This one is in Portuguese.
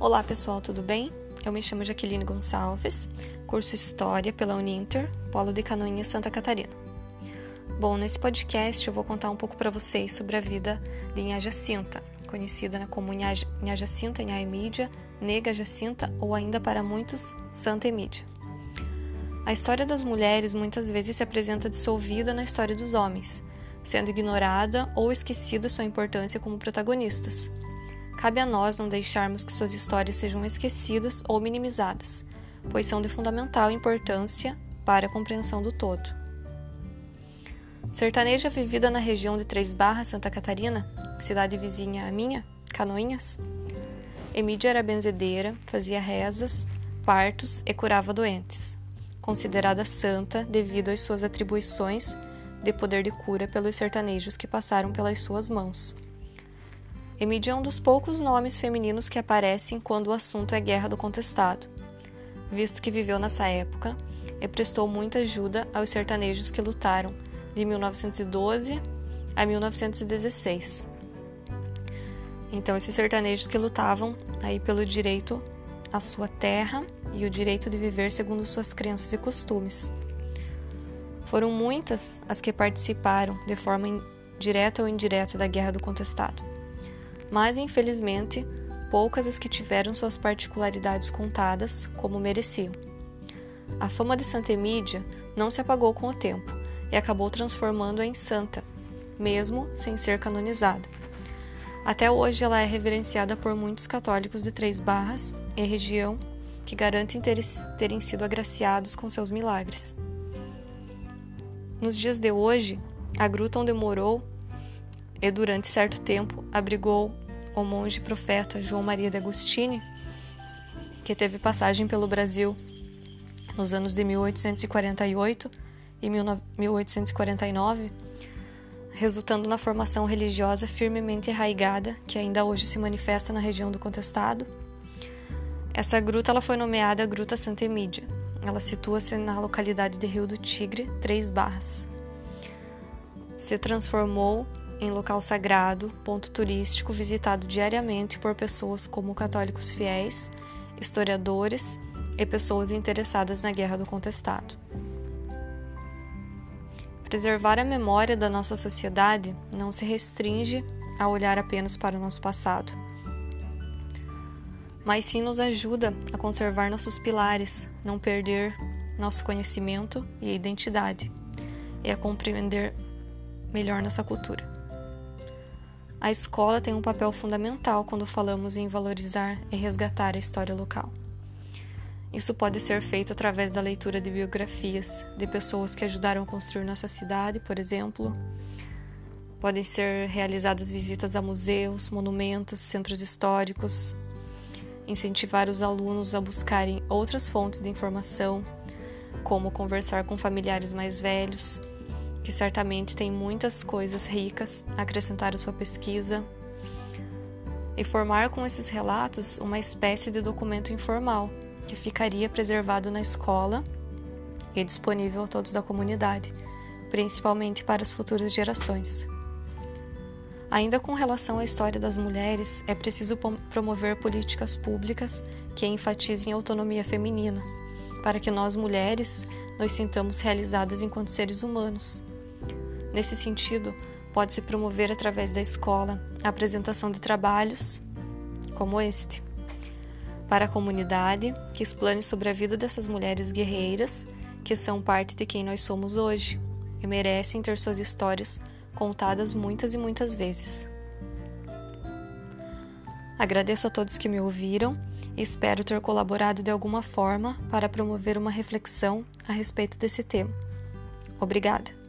Olá pessoal, tudo bem? Eu me chamo Jaqueline Gonçalves, curso História pela Uninter, Polo de Canoinha, Santa Catarina. Bom, nesse podcast eu vou contar um pouco para vocês sobre a vida de Inha Jacinta, conhecida como Inha Jacinta, Inha Emídia, Nega Jacinta ou ainda para muitos Santa Emídia. A história das mulheres muitas vezes se apresenta dissolvida na história dos homens, sendo ignorada ou esquecida sua importância como protagonistas. Cabe a nós não deixarmos que suas histórias sejam esquecidas ou minimizadas, pois são de fundamental importância para a compreensão do todo. Sertaneja vivida na região de Três Barras, Santa Catarina, cidade vizinha à minha, Canoinhas, Emídia era benzedeira, fazia rezas, partos e curava doentes. Considerada santa devido às suas atribuições de poder de cura pelos sertanejos que passaram pelas suas mãos. Emídia é um dos poucos nomes femininos que aparecem quando o assunto é guerra do contestado, visto que viveu nessa época e prestou muita ajuda aos sertanejos que lutaram de 1912 a 1916. Então, esses sertanejos que lutavam aí pelo direito à sua terra e o direito de viver segundo suas crenças e costumes. Foram muitas as que participaram de forma direta ou indireta da Guerra do Contestado mas infelizmente poucas as que tiveram suas particularidades contadas como mereciam. A fama de Santa Emídia não se apagou com o tempo e acabou transformando-a em santa, mesmo sem ser canonizada. Até hoje ela é reverenciada por muitos católicos de Três Barras e região que garantem ter, terem sido agraciados com seus milagres. Nos dias de hoje, a gruta onde morou e durante certo tempo abrigou o monge profeta João Maria de Agostini, que teve passagem pelo Brasil nos anos de 1848 e 1849, resultando na formação religiosa firmemente arraigada que ainda hoje se manifesta na região do Contestado. Essa gruta ela foi nomeada Gruta Santa Emídia. Ela situa-se na localidade de Rio do Tigre, Três Barras. Se transformou em local sagrado, ponto turístico visitado diariamente por pessoas como católicos fiéis, historiadores e pessoas interessadas na Guerra do Contestado. Preservar a memória da nossa sociedade não se restringe a olhar apenas para o nosso passado, mas sim nos ajuda a conservar nossos pilares, não perder nosso conhecimento e identidade, e a compreender melhor nossa cultura. A escola tem um papel fundamental quando falamos em valorizar e resgatar a história local. Isso pode ser feito através da leitura de biografias de pessoas que ajudaram a construir nossa cidade, por exemplo. Podem ser realizadas visitas a museus, monumentos, centros históricos. Incentivar os alunos a buscarem outras fontes de informação, como conversar com familiares mais velhos, que certamente tem muitas coisas ricas a acrescentar à sua pesquisa, e formar com esses relatos uma espécie de documento informal que ficaria preservado na escola e disponível a todos da comunidade, principalmente para as futuras gerações. Ainda com relação à história das mulheres, é preciso promover políticas públicas que enfatizem a autonomia feminina, para que nós mulheres nos sintamos realizadas enquanto seres humanos Nesse sentido, pode-se promover através da escola a apresentação de trabalhos como este para a comunidade que explane sobre a vida dessas mulheres guerreiras que são parte de quem nós somos hoje e merecem ter suas histórias contadas muitas e muitas vezes. Agradeço a todos que me ouviram e espero ter colaborado de alguma forma para promover uma reflexão a respeito desse tema. Obrigada!